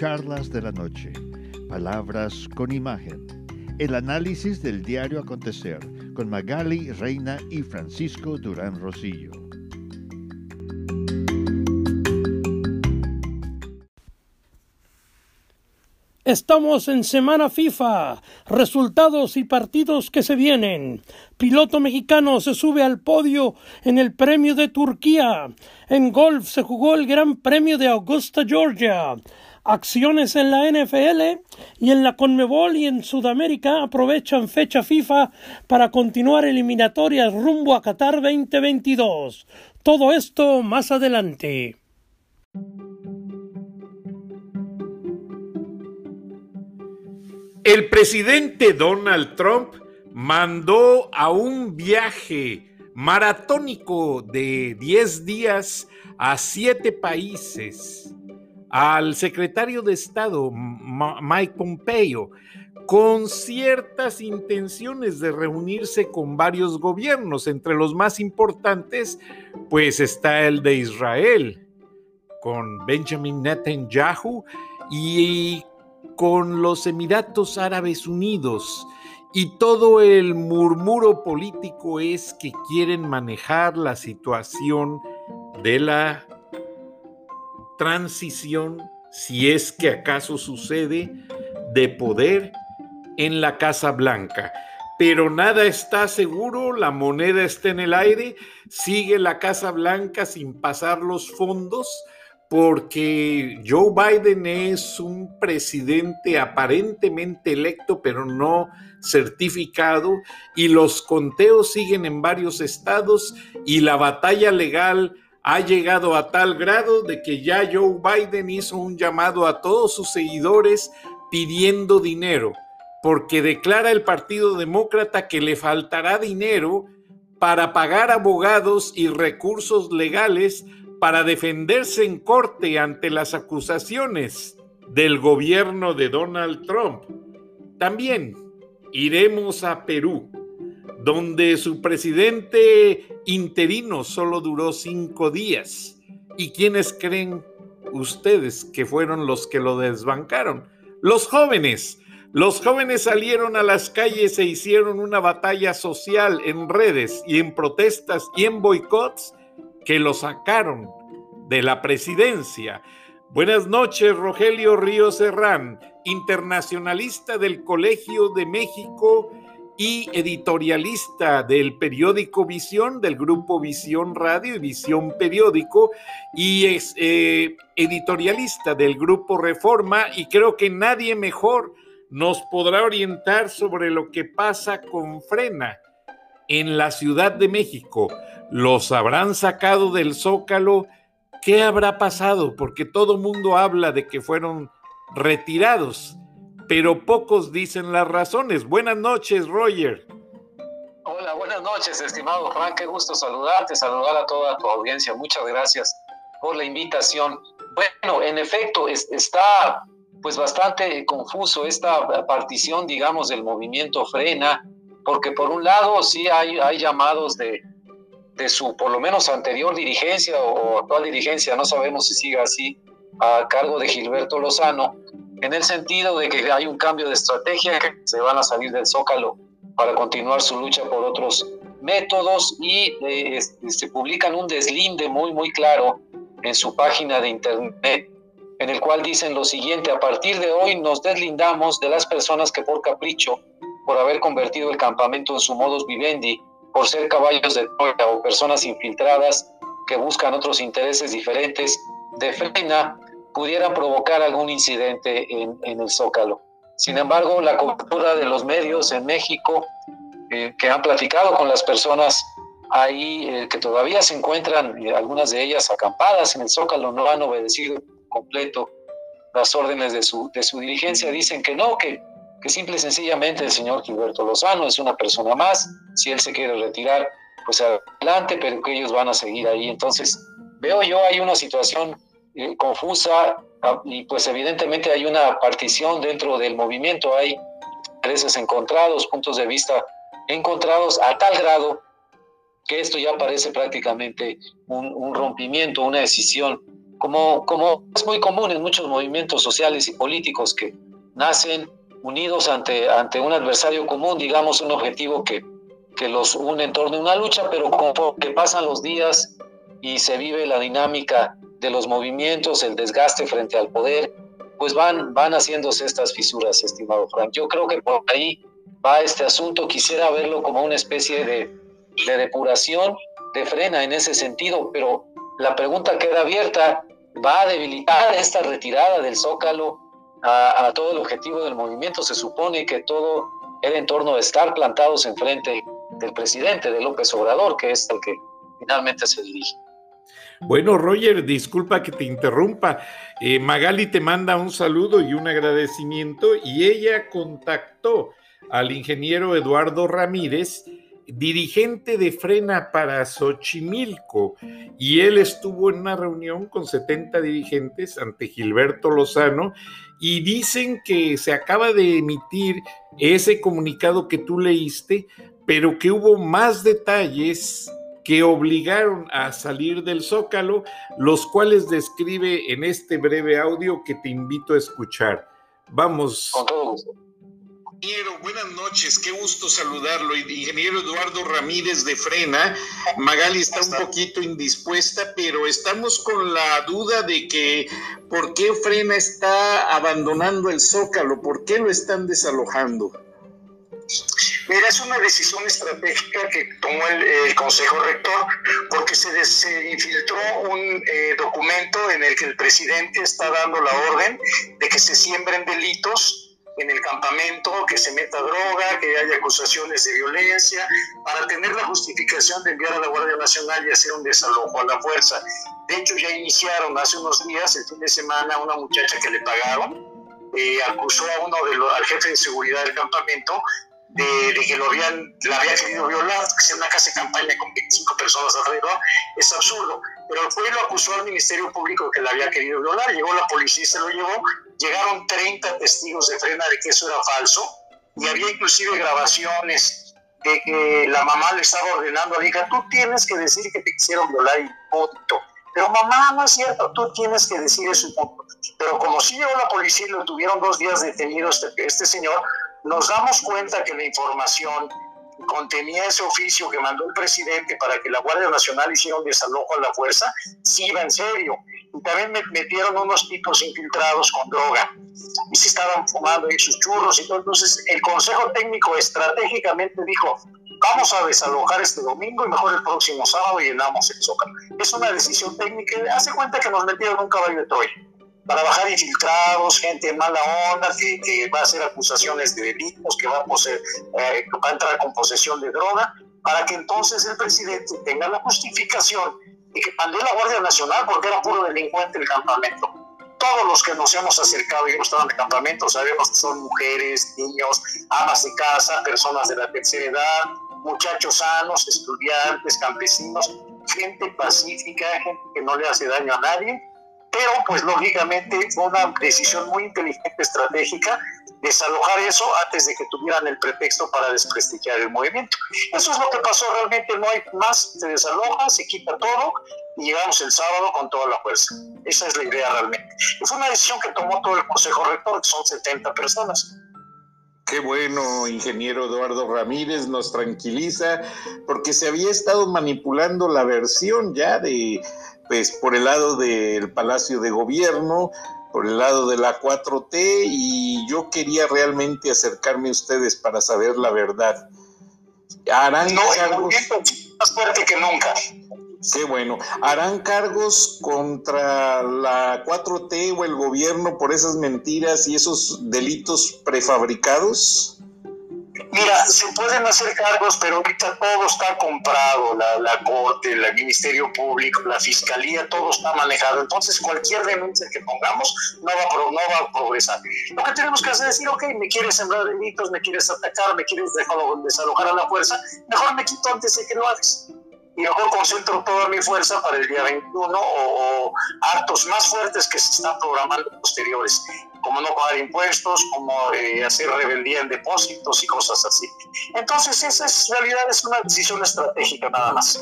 Charlas de la Noche, Palabras con Imagen, el análisis del diario acontecer con Magali Reina y Francisco Durán Rosillo. Estamos en semana FIFA, resultados y partidos que se vienen. Piloto mexicano se sube al podio en el premio de Turquía. En golf se jugó el Gran Premio de Augusta, Georgia. Acciones en la NFL y en la Conmebol y en Sudamérica aprovechan fecha FIFA para continuar eliminatorias rumbo a Qatar 2022. Todo esto más adelante. El presidente Donald Trump mandó a un viaje maratónico de 10 días a siete países al secretario de Estado Mike Pompeo con ciertas intenciones de reunirse con varios gobiernos. Entre los más importantes, pues está el de Israel, con Benjamin Netanyahu y con los Emiratos Árabes Unidos y todo el murmuro político es que quieren manejar la situación de la transición, si es que acaso sucede, de poder en la Casa Blanca. Pero nada está seguro, la moneda está en el aire, sigue la Casa Blanca sin pasar los fondos, porque Joe Biden es un presidente aparentemente electo, pero no certificado, y los conteos siguen en varios estados y la batalla legal ha llegado a tal grado de que ya Joe Biden hizo un llamado a todos sus seguidores pidiendo dinero, porque declara el Partido Demócrata que le faltará dinero para pagar abogados y recursos legales para defenderse en corte ante las acusaciones del gobierno de Donald Trump. También iremos a Perú, donde su presidente interino solo duró cinco días. ¿Y quiénes creen ustedes que fueron los que lo desbancaron? Los jóvenes. Los jóvenes salieron a las calles e hicieron una batalla social en redes y en protestas y en boicots que lo sacaron de la presidencia. Buenas noches, Rogelio Río Serrán, internacionalista del Colegio de México y editorialista del periódico Visión, del grupo Visión Radio y Visión Periódico, y es eh, editorialista del grupo Reforma, y creo que nadie mejor nos podrá orientar sobre lo que pasa con Frena en la Ciudad de México. ¿Los habrán sacado del zócalo? ¿Qué habrá pasado? Porque todo mundo habla de que fueron retirados, pero pocos dicen las razones. Buenas noches, Roger. Hola, buenas noches, estimado Frank. Qué gusto saludarte, saludar a toda tu audiencia. Muchas gracias por la invitación. Bueno, en efecto, está pues bastante confuso esta partición, digamos, del movimiento frena, porque por un lado sí hay, llamados de, su por lo menos anterior dirigencia o actual dirigencia, no sabemos si sigue así, a cargo de Gilberto Lozano, en el sentido de que hay un cambio de estrategia, que se van a salir del zócalo para continuar su lucha por otros métodos y eh, se publican un deslinde muy, muy claro en su página de internet, en el cual dicen lo siguiente, a partir de hoy nos deslindamos de las personas que por capricho, por haber convertido el campamento en su modus vivendi, por ser caballos de Troya o personas infiltradas que buscan otros intereses diferentes de frena, pudieran provocar algún incidente en, el Zócalo. Sin embargo, la cobertura de los medios en México, eh, que han platicado con las personas ahí, eh, que todavía se encuentran, eh, algunas de ellas acampadas en el Zócalo, no han obedecido completo las órdenes de su, de su dirigencia, dicen que no, que que simple y sencillamente el señor Gilberto Lozano es una persona más, si él se quiere retirar, pues adelante, pero que ellos van a seguir ahí. Entonces, veo yo hay una situación eh, confusa ah, y pues evidentemente hay una partición dentro del movimiento, hay intereses encontrados, puntos de vista encontrados a tal grado que esto ya parece prácticamente un, rompimiento, una decisión. Como, como es muy común en muchos movimientos sociales y políticos que nacen unidos ante, ante un adversario común, digamos, un objetivo que, que los une en torno a una lucha, pero que pasan los días y se vive la dinámica de los movimientos, el desgaste frente al poder, pues van, van haciéndose estas fisuras, estimado Frank. Yo creo que por ahí va este asunto. Quisiera verlo como una especie de, de depuración, de frena en ese sentido, pero la pregunta queda abierta. ¿Va a debilitar esta retirada del Zócalo a, todo el objetivo del movimiento? Se supone que todo era en torno a estar plantados enfrente del presidente, de López Obrador, que es el que finalmente se dirige. Bueno, Roger, disculpa que te interrumpa. Eh, Magali te manda un saludo y un agradecimiento y ella contactó al ingeniero Eduardo Ramírez, dirigente de Frena para Xochimilco, y él estuvo en una reunión con 70 dirigentes ante Gilberto Lozano y dicen que se acaba de emitir ese comunicado que tú leíste, pero que hubo más detalles que obligaron a salir del zócalo, los cuales describe en este breve audio que te invito a escuchar. Vamos. Ingeniero, buenas noches, qué gusto saludarlo. Ingeniero Eduardo Ramírez de Frena. Magali está un poquito indispuesta, pero estamos con la duda de que por qué Frena está abandonando el zócalo, por qué lo están desalojando. Mira, es una decisión estratégica que tomó el, Consejo Rector porque se, infiltró un eh, documento en el que el presidente está dando la orden de que se siembren delitos en el campamento, que se meta droga, que haya acusaciones de violencia, para tener la justificación de enviar a la Guardia Nacional y hacer un desalojo a la fuerza. De hecho, ya iniciaron hace unos días, el fin de semana, una muchacha que le pagaron, eh, acusó a uno de los, al jefe de seguridad del campamento de, que lo habían, la había querido violar, que sea una casa de campaña con 25 personas alrededor, es absurdo. Pero el pueblo acusó al Ministerio Público de que la había querido violar, llegó la policía y se lo llevó, llegaron 30 testigos de frena de que eso era falso, y había inclusive grabaciones de que la mamá le estaba ordenando a la hija, tú tienes que decir que te quisieron violar y punto. Pero mamá, no es cierto, tú tienes que decir eso y punto. Pero como si llegó la policía y lo tuvieron dos días detenido este, este señor, nos damos cuenta que la información contenía ese oficio que mandó el presidente para que la Guardia Nacional hiciera un desalojo a la fuerza, sí iba en serio. Y también me metieron unos tipos infiltrados con droga y se estaban fumando ahí sus churros y todo. Entonces el Consejo Técnico estratégicamente dijo, vamos a desalojar este domingo y mejor el próximo sábado llenamos el zócalo. Es una decisión técnica. Hace cuenta que nos metieron un caballo de Troya para bajar infiltrados, gente mala onda, que, va a hacer acusaciones de delitos, que va a, poseer, eh, va a entrar con posesión de droga, para que entonces el presidente tenga la justificación de que mandó la Guardia Nacional porque era puro delincuente el campamento. Todos los que nos hemos acercado y hemos estado en el campamento sabemos que son mujeres, niños, amas de casa, personas de la tercera edad, muchachos sanos, estudiantes, campesinos, gente pacífica, gente que no le hace daño a nadie pero pues lógicamente fue una decisión muy inteligente, estratégica, desalojar eso antes de que tuvieran el pretexto para desprestigiar el movimiento. Eso es lo que pasó realmente, no hay más, se desaloja, se quita todo y llegamos el sábado con toda la fuerza. Esa es la idea realmente. Y fue una decisión que tomó todo el Consejo Rector, que son 70 personas. Qué bueno, ingeniero Eduardo Ramírez, nos tranquiliza, porque se había estado manipulando la versión ya de pues por el lado del Palacio de Gobierno, por el lado de la 4T y yo quería realmente acercarme a ustedes para saber la verdad. Harán no, cargos más fuerte que nunca. Qué bueno. ¿Harán cargos contra la 4T o el gobierno por esas mentiras y esos delitos prefabricados? Mira, se pueden hacer cargos, pero ahorita todo está comprado, la, Corte, el Ministerio Público, la Fiscalía, todo está manejado. Entonces, cualquier denuncia que pongamos no va, no va a progresar. Lo que tenemos que hacer es decir, ok, me quieres sembrar delitos, me quieres atacar, me quieres desalojar a la fuerza, mejor me quito antes de que lo hagas y mejor concentro toda mi fuerza para el día 21 o, actos más fuertes que se están programando posteriores, como no pagar impuestos, como eh, hacer rebeldía en depósitos y cosas así. Entonces, esa es, en realidad es una decisión estratégica nada más.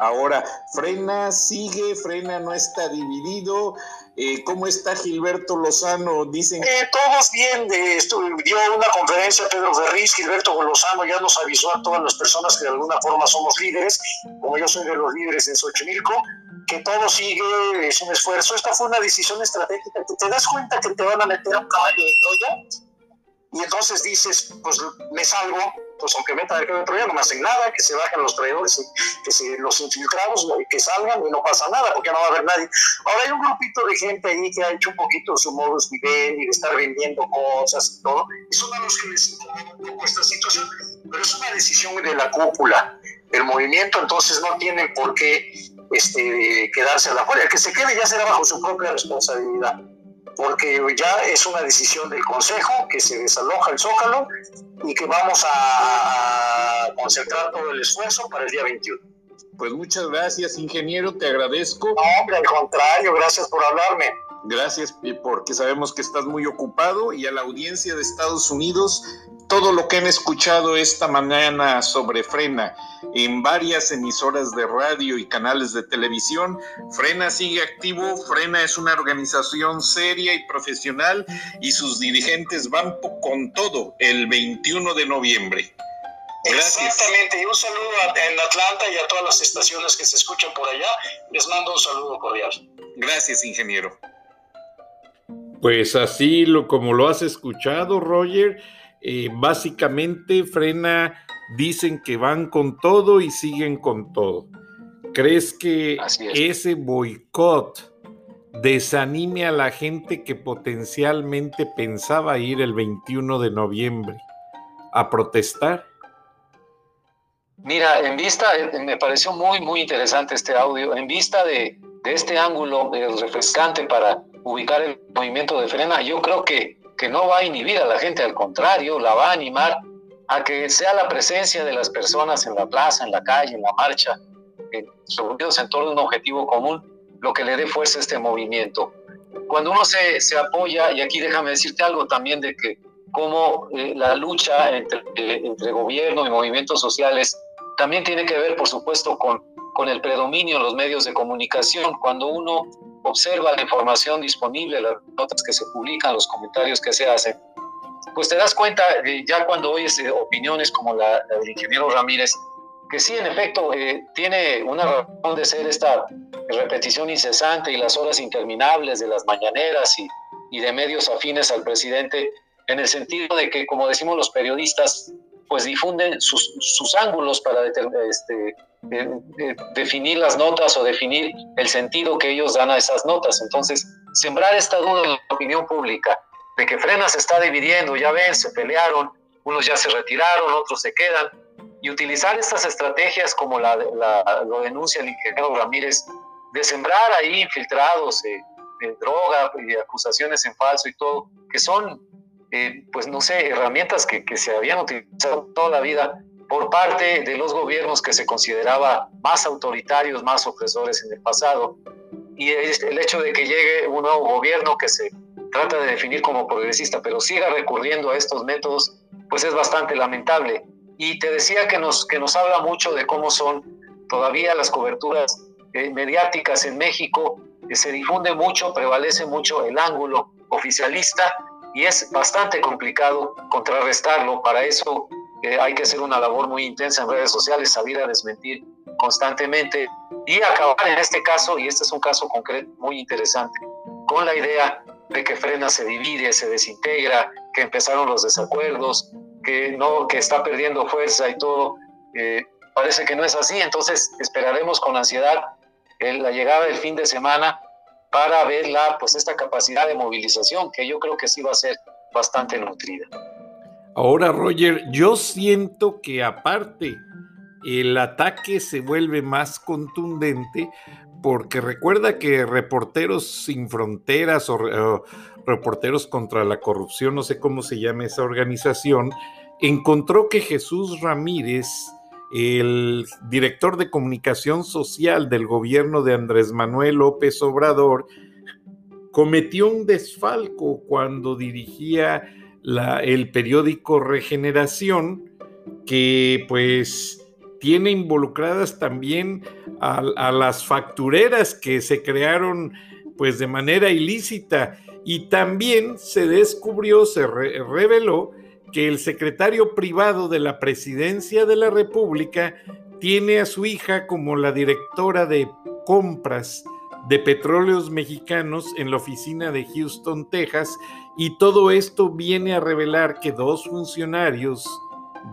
Ahora, Frena sigue, Frena no está dividido. Eh, ¿Cómo está Gilberto Lozano? Dicen. Eh, todos bien. dio una conferencia Pedro Ferriz. Gilberto Lozano ya nos avisó a todas las personas que de alguna forma somos líderes, como yo soy de los líderes en Xochimilco, que todo sigue, es un esfuerzo. Esta fue una decisión estratégica. ¿Te, das cuenta que te van a meter a un caballo de Troya? Y entonces dices, pues me salgo, pues aunque meta el de Troya, no hacen nada, que se bajen los traidores, que se, los infiltrados, que salgan y no pasa nada, porque no va a haber nadie. Ahora hay un grupito de gente ahí que ha hecho un poquito su modus vivendi, de estar vendiendo cosas y todo, y son a los que les incomoda un poco esta situación, pero es una decisión de la cúpula del movimiento, entonces no tienen por qué este, quedarse a la fuera. El que se quede ya será bajo su propia responsabilidad porque ya es una decisión del Consejo que se desaloja el Zócalo y que vamos a concentrar todo el esfuerzo para el día 21. Pues muchas gracias, ingeniero, te agradezco. No, hombre, al contrario, gracias por hablarme. Gracias, porque sabemos que estás muy ocupado y a la audiencia de Estados Unidos todo lo que han escuchado esta mañana sobre Frena en varias emisoras de radio y canales de televisión. Frena sigue activo, Frena es una organización seria y profesional y sus dirigentes van con todo el 21 de noviembre. Exactamente, y un saludo en Atlanta y a todas las estaciones que se escuchan por allá. Les mando un saludo cordial. Gracias, ingeniero. Pues así lo, como lo has escuchado, Roger, eh, básicamente frena, dicen que van con todo y siguen con todo. ¿Crees que ese boicot desanime a la gente que potencialmente pensaba ir el 21 de noviembre a protestar? Mira, en vista, eh, me pareció muy, muy interesante este audio, en vista de, de este ángulo refrescante para ubicar el movimiento de frena, yo creo que que no va a inhibir a la gente, al contrario, la va a animar a que sea la presencia de las personas en la plaza, en la calle, en la marcha, reunidos en torno a un objetivo común, lo que le dé fuerza a este movimiento. Cuando uno se, apoya, y aquí déjame decirte algo también de que como eh, la lucha entre, eh, gobierno y movimientos sociales también tiene que ver, por supuesto, con, con el predominio en los medios de comunicación. Cuando uno observa la información disponible, las notas que se publican, los comentarios que se hacen, pues te das cuenta, ya cuando oyes eh, opiniones como la, del ingeniero Ramírez, que sí, en efecto, eh, tiene una razón de ser esta repetición incesante y las horas interminables de las mañaneras y, de medios afines al presidente, en el sentido de que, como decimos los periodistas, pues difunden sus, sus ángulos para este, definir las notas o definir el sentido que ellos dan a esas notas. Entonces, sembrar esta duda en la opinión pública de que Frena se está dividiendo, ya ven, se pelearon, unos ya se retiraron, otros se quedan, y utilizar estas estrategias como lo denuncia el ingeniero Ramírez, de sembrar ahí infiltrados de, droga y acusaciones en falso y todo, que son, eh, pues no sé, herramientas que se habían utilizado toda la vida por parte de los gobiernos que se consideraba más autoritarios, más opresores en el pasado. Y el hecho de que llegue un nuevo gobierno que se trata de definir como progresista, pero siga recurriendo a estos métodos, pues es bastante lamentable. Y te decía que nos, que nos habla mucho de cómo son todavía las coberturas eh, mediáticas en México, que se difunde mucho, prevalece mucho el ángulo oficialista y es bastante complicado contrarrestarlo. Para eso hay que hacer una labor muy intensa en redes sociales, salir a desmentir constantemente y acabar en este caso, y este es un caso concreto muy interesante, con la idea de que Frena se divide, se desintegra, que empezaron los desacuerdos, que no, que está perdiendo fuerza y todo. Eh, parece que no es así, entonces esperaremos con ansiedad la llegada del fin de semana para ver la, pues esta capacidad de movilización que yo creo que sí va a ser bastante nutrida. Ahora, Roger, yo siento que aparte el ataque se vuelve más contundente porque recuerda que Reporteros Sin Fronteras o, Reporteros contra la Corrupción, no sé cómo se llama esa organización, encontró que Jesús Ramírez, el director de comunicación social del gobierno de Andrés Manuel López Obrador, cometió un desfalco cuando dirigía el periódico Regeneración, que pues tiene involucradas también a, las factureras que se crearon pues de manera ilícita. Y también se descubrió, se reveló que el secretario privado de la presidencia de la República tiene a su hija como la directora de compras de petróleos mexicanos en la oficina de Houston, Texas, y todo esto viene a revelar que dos funcionarios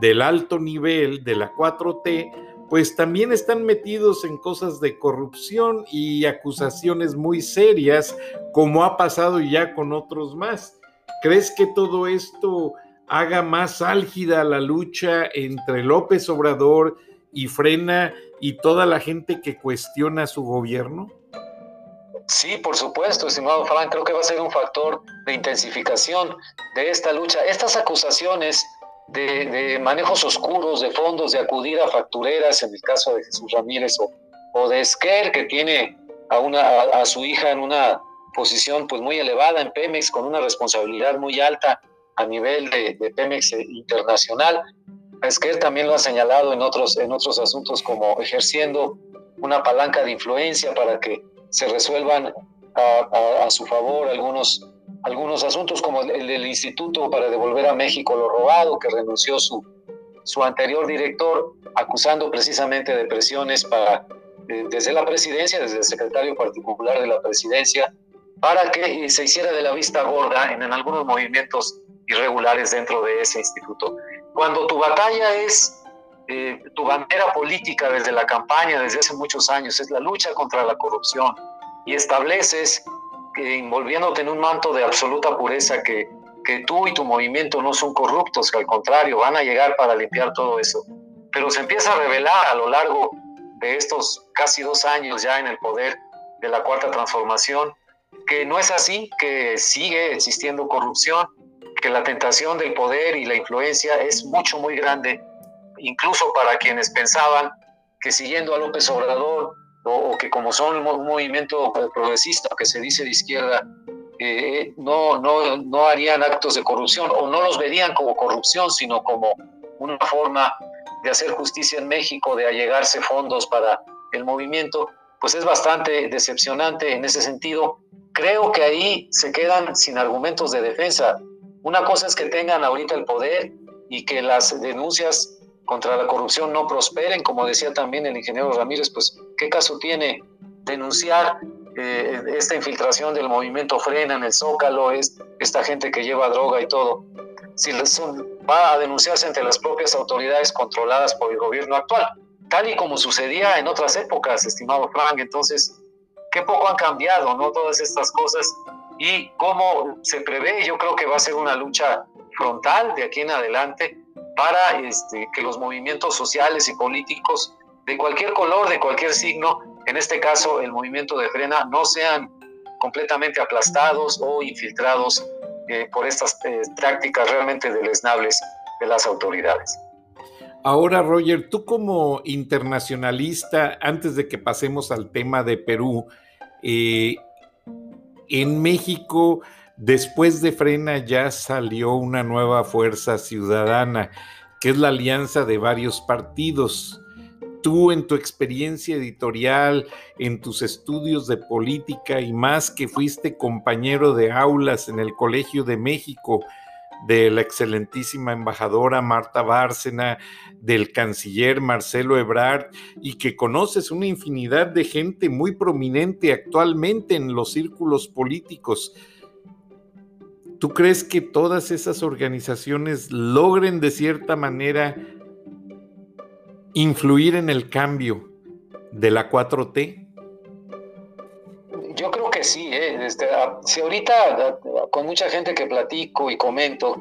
del alto nivel de la 4T, pues también están metidos en cosas de corrupción y acusaciones muy serias, como ha pasado ya con otros más. ¿Crees que todo esto haga más álgida la lucha entre López Obrador y Frena y toda la gente que cuestiona su gobierno? Sí, por supuesto, estimado Frank, creo que va a ser un factor de intensificación de esta lucha. Estas acusaciones de, manejos oscuros de fondos, de acudir a factureras, en el caso de Jesús Ramírez o, de Esquer, que tiene a, su hija en una posición pues muy elevada en Pemex, con una responsabilidad muy alta a nivel de, Pemex internacional. Esquer también lo ha señalado en otros, en otros asuntos como ejerciendo una palanca de influencia para que se resuelvan a, su favor algunos algunos asuntos como el del Instituto para devolver a México lo robado, que renunció su, su anterior director, acusando precisamente de presiones para, eh, desde la presidencia, desde el secretario particular de la presidencia, para que se hiciera de la vista gorda en, algunos movimientos irregulares dentro de ese instituto. Cuando tu batalla es, eh, tu bandera política desde la campaña, desde hace muchos años, es la lucha contra la corrupción y estableces envolviéndote en un manto de absoluta pureza que, que tú y tu movimiento no son corruptos, que al contrario van a llegar para limpiar todo eso. Pero se empieza a revelar a lo largo de estos casi dos años ya en el poder de la cuarta transformación, que no es así, que sigue existiendo corrupción, que la tentación del poder y la influencia es mucho, muy grande, incluso para quienes pensaban que siguiendo a López Obrador o, que como son un movimiento progresista que se dice de izquierda, eh, no, no, no harían actos de corrupción o no los verían como corrupción, sino como una forma de hacer justicia en México, de allegarse fondos para el movimiento, pues es bastante decepcionante en ese sentido. Creo que ahí se quedan sin argumentos de defensa. Una cosa es que tengan ahorita el poder y que las denuncias contra la corrupción no prosperen, como decía también el ingeniero Ramírez, pues qué caso tiene denunciar eh, esta infiltración del movimiento Frena en el Zócalo, es, esta gente que lleva droga y todo, si va a denunciarse ante las propias autoridades controladas por el gobierno actual, tal y como sucedía en otras épocas, estimado Frank, entonces, qué poco han cambiado, ¿no? Todas estas cosas. Y cómo se prevé, yo creo que va a ser una lucha frontal de aquí en adelante para este, que los movimientos sociales y políticos de cualquier color, de cualquier signo, en este caso el movimiento de frena, no sean completamente aplastados o infiltrados eh, por estas eh, prácticas realmente deleznables de las autoridades. Ahora, Roger, tú como internacionalista, antes de que pasemos al tema de Perú, eh, en México Después de Frena ya salió una nueva fuerza ciudadana, que es la alianza de varios partidos. Tú en tu experiencia editorial, en tus estudios de política y más que fuiste compañero de aulas en el Colegio de México, de la excelentísima embajadora Marta Bárcena, del canciller Marcelo Ebrard, y que conoces una infinidad de gente muy prominente actualmente en los círculos políticos. ¿Tú crees que todas esas organizaciones logren de cierta manera influir en el cambio de la 4T? Yo creo que sí. ¿eh? Este, ah, si ahorita ah, con mucha gente que platico y comento,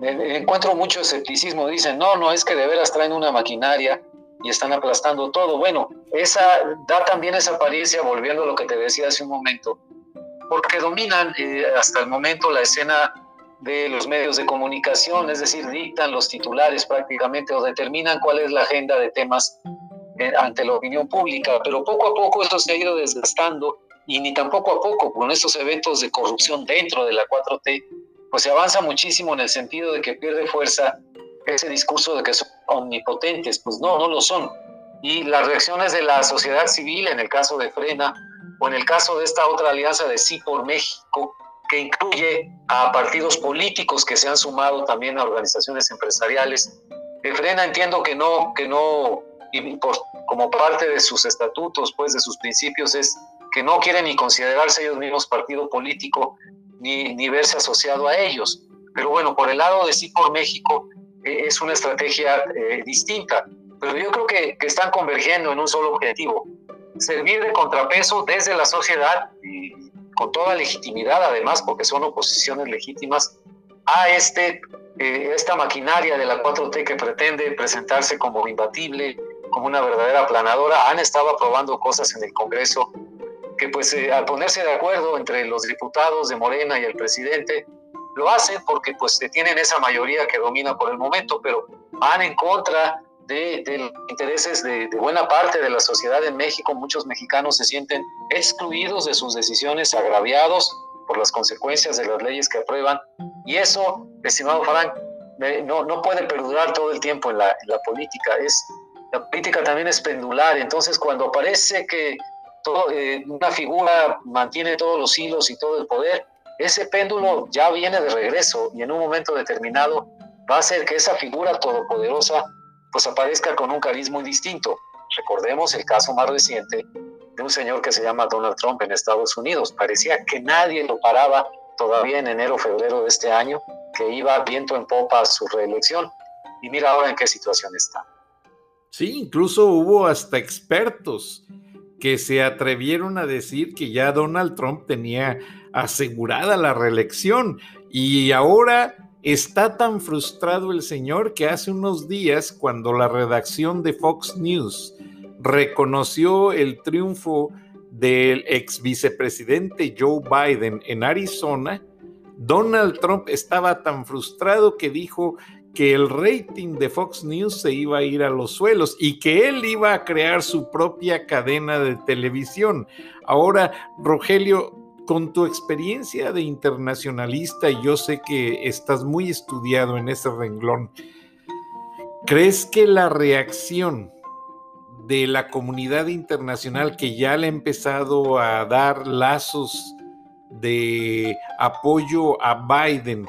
encuentro mucho escepticismo. Dicen, no, no, es que de veras traen una maquinaria y están aplastando todo. Bueno, esa da también esa apariencia, volviendo a lo que te decía hace un momento, porque dominan eh, hasta el momento la escena de los medios de comunicación, es decir, dictan los titulares prácticamente o determinan cuál es la agenda de temas eh, ante la opinión pública, pero poco a poco esto se ha ido desgastando y ni tampoco a poco con estos eventos de corrupción dentro de la 4T, pues se avanza muchísimo en el sentido de que pierde fuerza ese discurso de que son omnipotentes, pues no, no lo son. Y las reacciones de la sociedad civil, en el caso de Frena, o en el caso de esta otra alianza de Sí por México, que incluye a partidos políticos que se han sumado también a organizaciones empresariales. Frena entiendo que no, que no, y por, como parte de sus estatutos, pues de sus principios, es que no quieren ni considerarse ellos mismos partido político, ni, ni verse asociado a ellos. Pero bueno, por el lado de Sí por México eh, es una estrategia eh, distinta, pero yo creo que, que, están convergiendo en un solo objetivo, servir de contrapeso desde la sociedad y con toda legitimidad además, porque son oposiciones legítimas, a este, eh, esta maquinaria de la 4T que pretende presentarse como imbatible, como una verdadera planadora. Han estado aprobando cosas en el Congreso que pues al ponerse de acuerdo entre los diputados de Morena y el presidente, lo hacen porque pues tienen esa mayoría que domina por el momento, pero van en contra de, intereses de, buena parte de la sociedad en México. Muchos mexicanos se sienten excluidos de sus decisiones, agraviados por las consecuencias de las leyes que aprueban. Y eso, estimado Frank, no, no puede perdurar todo el tiempo en la, en la política. Es, la política también es pendular. Entonces, cuando parece que eh, una figura mantiene todos los hilos y todo el poder, ese péndulo ya viene de regreso y en un momento determinado va a hacer que esa figura todopoderosa pues aparezca con un cariz muy distinto. Recordemos el caso más reciente de un señor que se llama Donald Trump en Estados Unidos. Parecía que nadie lo paraba todavía en enero, febrero de este año, que iba viento en popa a su reelección. Y mira ahora en qué situación está. Sí, incluso hubo hasta expertos que se atrevieron a decir que ya Donald Trump tenía asegurada la reelección y ahora está tan frustrado el señor que hace unos días cuando la redacción de Fox News reconoció el triunfo del ex vicepresidente Joe Biden en Arizona, Donald Trump estaba tan frustrado que dijo que el rating de Fox News se iba a ir a los suelos y que él iba a crear su propia cadena de televisión. Ahora, Rogelio, con tu experiencia de internacionalista, y yo sé que estás muy estudiado en ese renglón, ¿crees que la reacción de la comunidad internacional que ya le ha empezado a dar lazos de apoyo a Biden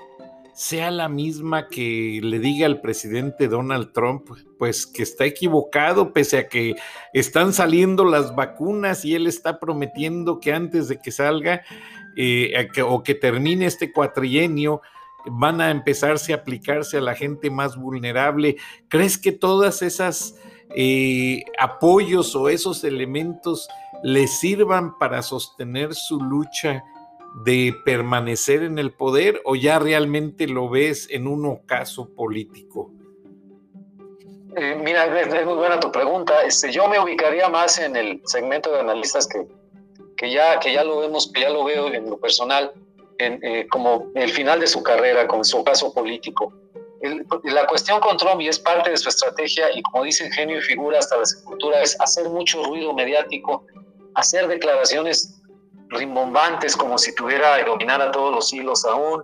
sea la misma que le diga al presidente Donald Trump, pues que está equivocado, pese a que están saliendo las vacunas y él está prometiendo que antes de que salga eh, o que termine este cuatrienio, van a empezarse a aplicarse a la gente más vulnerable. ¿Crees que todas esas eh, apoyos o esos elementos le sirvan para sostener su lucha? De permanecer en el poder o ya realmente lo ves en un ocaso político? Eh, mira, es, muy buena tu pregunta. Este, yo me ubicaría más en el segmento de analistas que, que, ya, que ya lo vemos, que ya lo veo en lo personal, en, eh, como el final de su carrera, con su caso político. la cuestión con Trump, y es parte de su estrategia, y como dicen genio y figura hasta la sepultura, es hacer mucho ruido mediático, hacer declaraciones rimbombantes como si tuviera dominar a todos los hilos aún,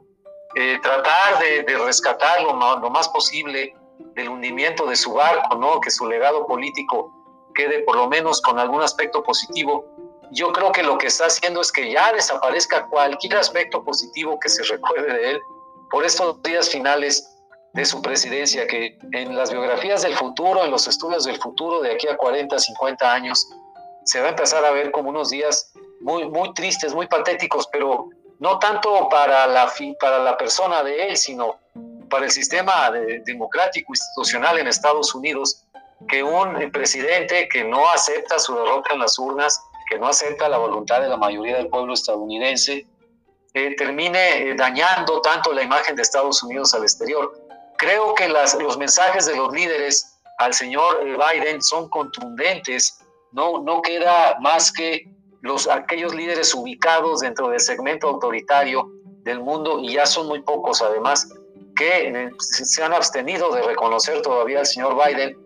eh, tratar de, de rescatar lo más, lo más, posible del hundimiento de su barco, ¿no? que su legado político quede por lo menos con algún aspecto positivo. Yo creo que lo que está haciendo es que ya desaparezca cualquier aspecto positivo que se recuerde de él por estos días finales de su presidencia, que en las biografías del futuro, en los estudios del futuro de aquí a 40, 50 años, se va a empezar a ver como unos días muy, muy tristes, muy patéticos, pero no tanto para la, para la persona de él, sino para el sistema democrático institucional en Estados Unidos, que un presidente que no acepta su derrota en las urnas, que no acepta la voluntad de la mayoría del pueblo estadounidense, eh, termine eh, dañando tanto la imagen de Estados Unidos al exterior. Creo que las, los mensajes de los líderes al señor eh, Biden son contundentes, no, no queda más que los, aquellos líderes ubicados dentro del segmento autoritario del mundo, y ya son muy pocos además, que eh, se han abstenido de reconocer todavía al señor Biden,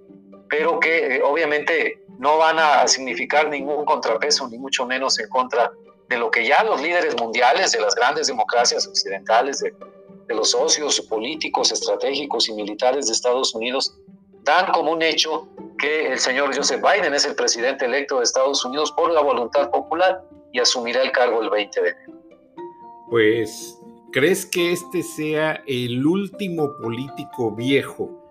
pero que eh, obviamente no van a significar ningún contrapeso, ni mucho menos en contra de lo que ya los líderes mundiales de las grandes democracias occidentales, de, de los socios políticos, estratégicos y militares de Estados Unidos dan como un hecho que el señor Joseph Biden es el presidente electo de Estados Unidos por la voluntad popular y asumirá el cargo el 20 de enero. Pues, ¿crees que este sea el último político viejo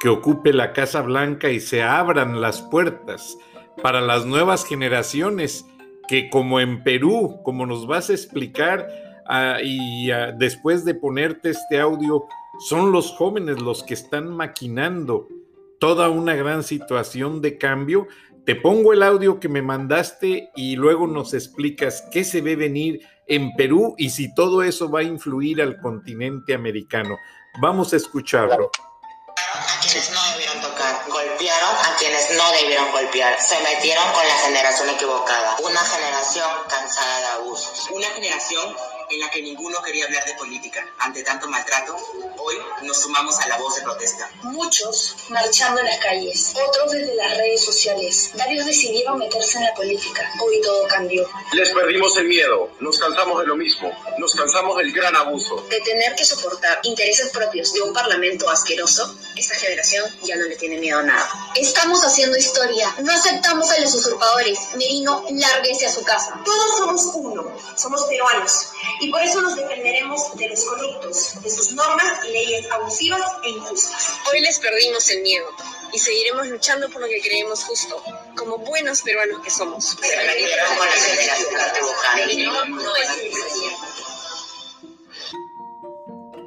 que ocupe la Casa Blanca y se abran las puertas para las nuevas generaciones que como en Perú, como nos vas a explicar, ah, y ah, después de ponerte este audio, son los jóvenes los que están maquinando toda una gran situación de cambio. Te pongo el audio que me mandaste y luego nos explicas qué se ve venir en Perú y si todo eso va a influir al continente americano. Vamos a escucharlo golpearon a quienes no debieron golpear, se metieron con la generación equivocada, una generación cansada de abusos, una generación en la que ninguno quería hablar de política. Ante tanto maltrato, hoy nos sumamos a la voz de protesta. Muchos marchando en las calles, otros desde las redes sociales. Varios decidieron meterse en la política. Hoy todo cambió. Les perdimos el miedo, nos cansamos de lo mismo, nos cansamos del gran abuso. De tener que soportar intereses propios de un parlamento asqueroso, esta generación ya no le tiene miedo a nada. Estamos haciendo historia, no aceptamos a los usurpadores. Merino, lárguese a su casa. Todos somos uno, somos peruanos y por eso nos defenderemos de los corruptos, de sus normas y leyes abusivas e injustas. Hoy les perdimos el miedo y seguiremos luchando por lo que creemos justo, como buenos peruanos que somos.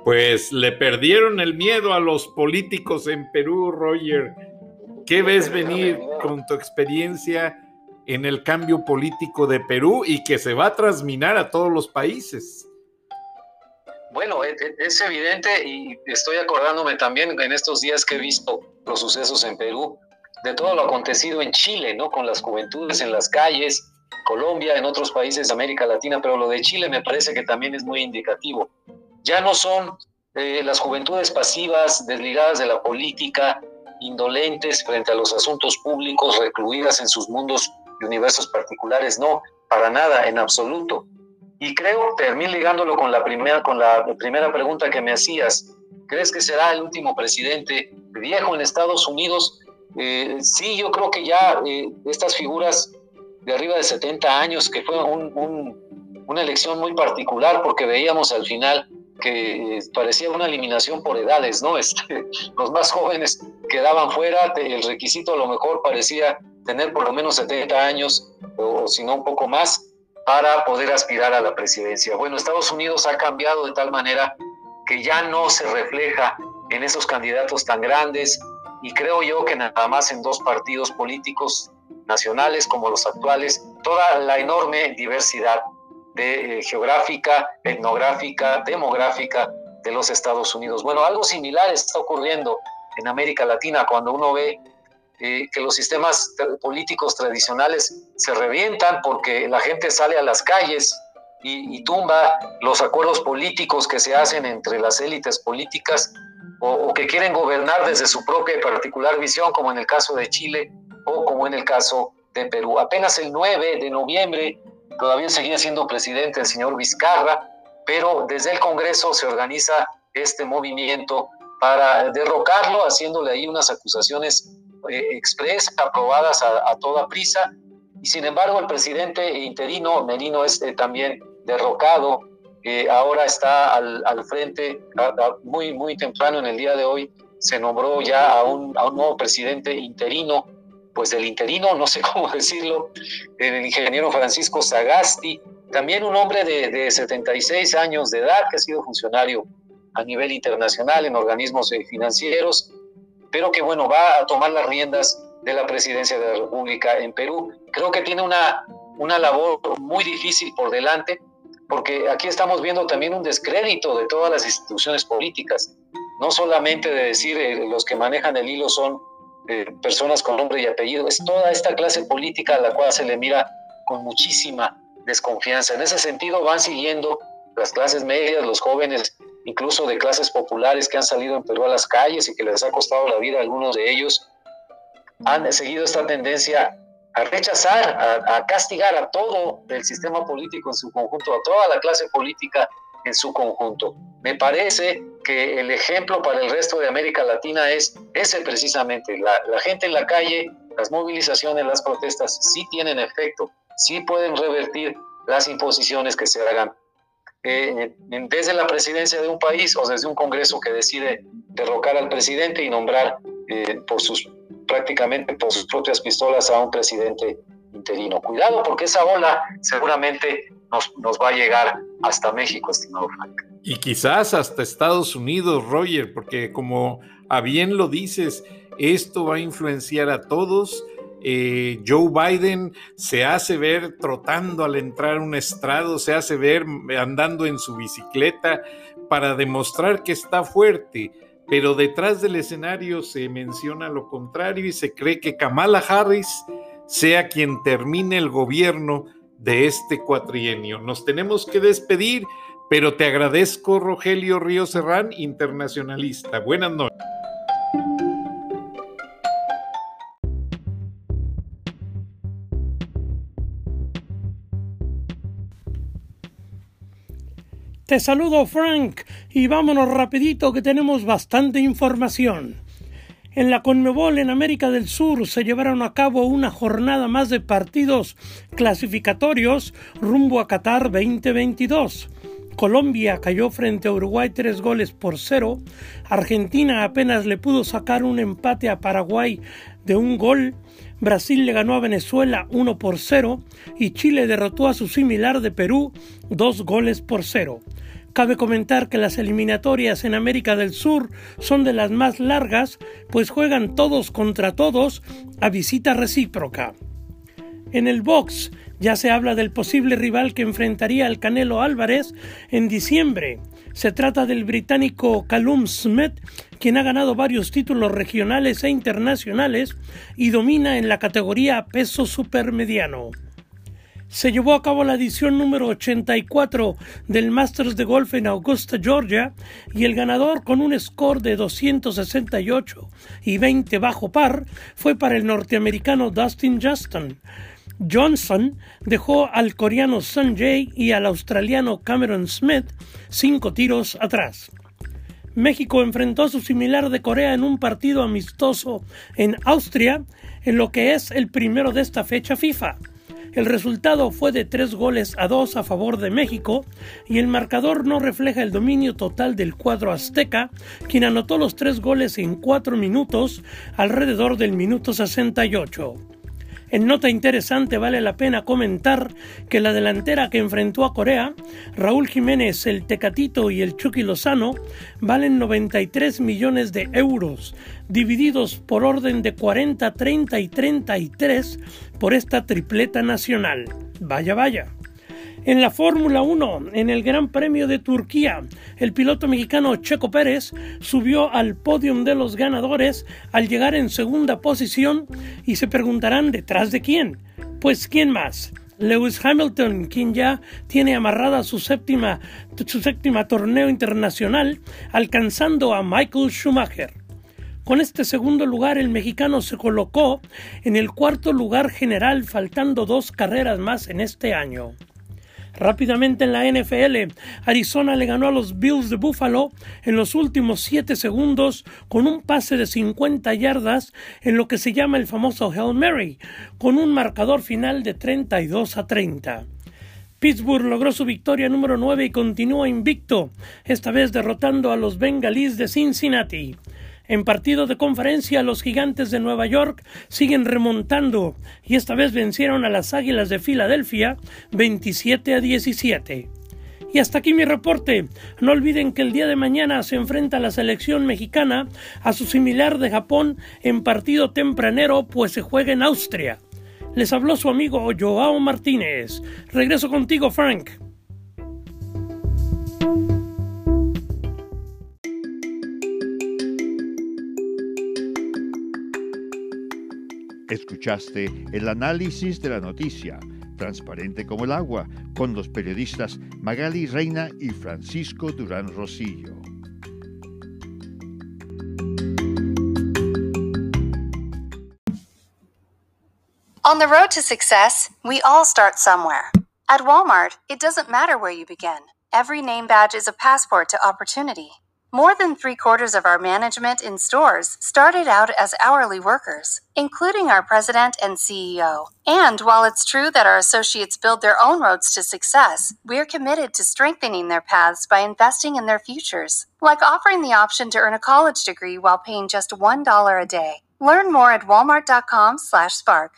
Pues le perdieron el miedo a los políticos en Perú, Roger. ¿Qué ves venir con tu experiencia en el cambio político de Perú y que se va a transminar a todos los países. Bueno, e, e, es evidente y estoy acordándome también en estos días que he visto los sucesos en Perú, de todo lo acontecido en Chile, ¿no? Con las juventudes en las calles, Colombia, en otros países de América Latina, pero lo de Chile me parece que también es muy indicativo. Ya no son eh, las juventudes pasivas, desligadas de la política, indolentes frente a los asuntos públicos, recluidas en sus mundos universos particulares, no, para nada, en absoluto. Y creo, termino ligándolo con la primera, con la primera pregunta que me hacías, ¿crees que será el último presidente viejo en Estados Unidos? Eh, sí, yo creo que ya eh, estas figuras de arriba de 70 años, que fue una elección muy particular porque veíamos al final que eh, parecía una eliminación por edades, ¿no? Este, los más jóvenes quedaban fuera, el requisito a lo mejor parecía tener por lo menos 70 años o si no un poco más para poder aspirar a la presidencia. Bueno, Estados Unidos ha cambiado de tal manera que ya no se refleja en esos candidatos tan grandes y creo yo que nada más en dos partidos políticos nacionales como los actuales, toda la enorme diversidad de, eh, geográfica, etnográfica, demográfica de los Estados Unidos. Bueno, algo similar está ocurriendo en América Latina cuando uno ve eh, que los sistemas políticos tradicionales se revientan porque la gente sale a las calles y, tumba los acuerdos políticos que se hacen entre las élites políticas o, o, que quieren gobernar desde su propia y particular visión, como en el caso de Chile o como en el caso de Perú. Apenas el 9 de noviembre todavía seguía siendo presidente el señor Vizcarra, pero desde el Congreso se organiza este movimiento para derrocarlo, haciéndole ahí unas acusaciones eh, express, aprobadas a, toda prisa, y sin embargo el presidente interino Merino es eh, también derrocado, ahora está al, al frente, muy, muy temprano en el día de hoy, se nombró ya a un, a un nuevo presidente interino, pues del interino, no sé cómo decirlo, el ingeniero Francisco Sagasti, también un hombre de, de 76 años de edad que ha sido funcionario a nivel internacional en organismos eh, financieros, pero que bueno, va a tomar las riendas de la presidencia de la República en Perú. Creo que tiene una, una labor muy difícil por delante, porque aquí estamos viendo también un descrédito de todas las instituciones políticas, no solamente de decir eh, los que manejan el hilo son eh, personas con nombre y apellido, es toda esta clase política a la cual se le mira con muchísima desconfianza. En ese sentido van siguiendo las clases medias, los jóvenes incluso de clases populares que han salido en Perú a las calles y que les ha costado la vida a algunos de ellos, han seguido esta tendencia a rechazar, a, castigar a todo el sistema político en su conjunto, a toda la clase política en su conjunto. Me parece que el ejemplo para el resto de América Latina es ese precisamente, la, la gente en la calle, las movilizaciones, las protestas sí tienen efecto, sí pueden revertir las imposiciones que se hagan eh, desde la presidencia de un país o desde un Congreso que decide derrocar al presidente y nombrar eh, por sus prácticamente por sus propias pistolas a un presidente interino. Cuidado porque esa ola seguramente nos, nos va a llegar hasta México, estimado Frank. Y quizás hasta Estados Unidos, Roger, porque como a bien lo dices, esto va a influenciar a todos eh, Joe Biden se hace ver trotando al entrar un estrado, se hace ver andando en su bicicleta para demostrar que está fuerte, pero detrás del escenario se menciona lo contrario y se cree que Kamala Harris sea quien termine el gobierno de este cuatrienio. Nos tenemos que despedir, pero te agradezco, Rogelio Río Serrán, internacionalista. Buenas noches. Te saludo Frank y vámonos rapidito que tenemos bastante información. En la Conmebol en América del Sur se llevaron a cabo una jornada más de partidos clasificatorios rumbo a Qatar 2022. Colombia cayó frente a Uruguay tres goles por cero. Argentina apenas le pudo sacar un empate a Paraguay de un gol. Brasil le ganó a Venezuela 1 por 0 y Chile derrotó a su similar de Perú dos goles por cero. Cabe comentar que las eliminatorias en América del Sur son de las más largas, pues juegan todos contra todos a visita recíproca. En el box ya se habla del posible rival que enfrentaría al Canelo Álvarez en diciembre. Se trata del británico Callum Smith, quien ha ganado varios títulos regionales e internacionales y domina en la categoría peso supermediano se llevó a cabo la edición número 84 del Masters de Golf en Augusta, Georgia, y el ganador con un score de 268 y 20 bajo par fue para el norteamericano Dustin Justin. Johnson dejó al coreano Jay y al australiano Cameron Smith cinco tiros atrás. México enfrentó a su similar de Corea en un partido amistoso en Austria, en lo que es el primero de esta fecha FIFA. El resultado fue de tres goles a dos a favor de México y el marcador no refleja el dominio total del cuadro azteca, quien anotó los tres goles en cuatro minutos alrededor del minuto 68. En nota interesante vale la pena comentar que la delantera que enfrentó a Corea, Raúl Jiménez, el Tecatito y el Chucky Lozano, valen 93 millones de euros, divididos por orden de 40, 30 y 33 por esta tripleta nacional. Vaya, vaya. En la Fórmula 1, en el Gran Premio de Turquía, el piloto mexicano Checo Pérez subió al podio de los ganadores al llegar en segunda posición y se preguntarán detrás de quién. Pues quién más. Lewis Hamilton, quien ya tiene amarrada su séptima, su séptima torneo internacional, alcanzando a Michael Schumacher. Con este segundo lugar, el mexicano se colocó en el cuarto lugar general, faltando dos carreras más en este año. Rápidamente en la NFL, Arizona le ganó a los Bills de Buffalo en los últimos 7 segundos con un pase de 50 yardas en lo que se llama el famoso Hail Mary, con un marcador final de 32 a 30. Pittsburgh logró su victoria número 9 y continúa invicto, esta vez derrotando a los Bengalís de Cincinnati. En partido de conferencia, los gigantes de Nueva York siguen remontando y esta vez vencieron a las Águilas de Filadelfia 27 a 17. Y hasta aquí mi reporte. No olviden que el día de mañana se enfrenta la selección mexicana a su similar de Japón en partido tempranero, pues se juega en Austria. Les habló su amigo Joao Martínez. Regreso contigo, Frank. Escuchaste el análisis de la noticia, transparente como el agua, con los periodistas Magali Reina y Francisco Durán Rosillo. On the road to success, we all start somewhere. At Walmart, it doesn't matter where you begin Every name badge is a passport to opportunity. More than three quarters of our management in stores started out as hourly workers, including our president and CEO. And while it's true that our associates build their own roads to success, we're committed to strengthening their paths by investing in their futures, like offering the option to earn a college degree while paying just $1 a day. Learn more at walmart.com/spark.